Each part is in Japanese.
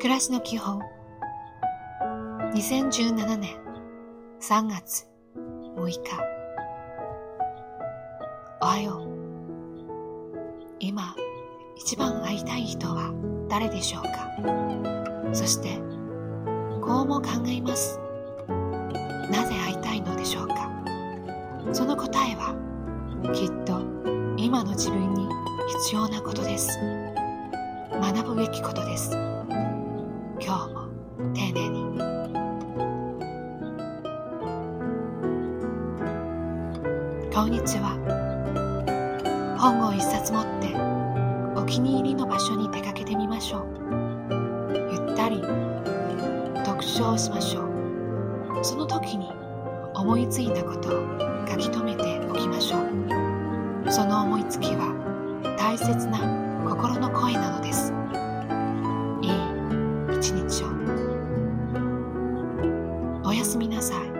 暮らしの基本。2017年3月6日。おはよう。今一番会いたい人は誰でしょうか？そしてこうも考えます。なぜ会いたいのでしょうか？その答えはきっと今の自分に必要なことです。学ぶべきことです。こんにちは。本を一冊持ってお気に入りの場所に出かけてみましょう。ゆったり読書をしましょう。その時に思いついたことを書き留めておきましょう。その思いつきは大切な心の声なのです。いい一日を。おやすみなさい。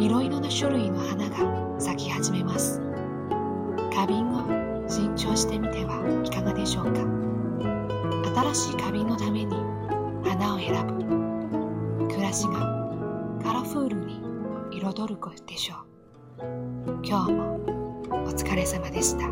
いろいろな種類の花が咲き始めます。花瓶を新調してみてはいかがでしょうか？新しい花瓶のために花を選ぶ。暮らしがカラフルに彩るこでしょう。今日もお疲れ様でした。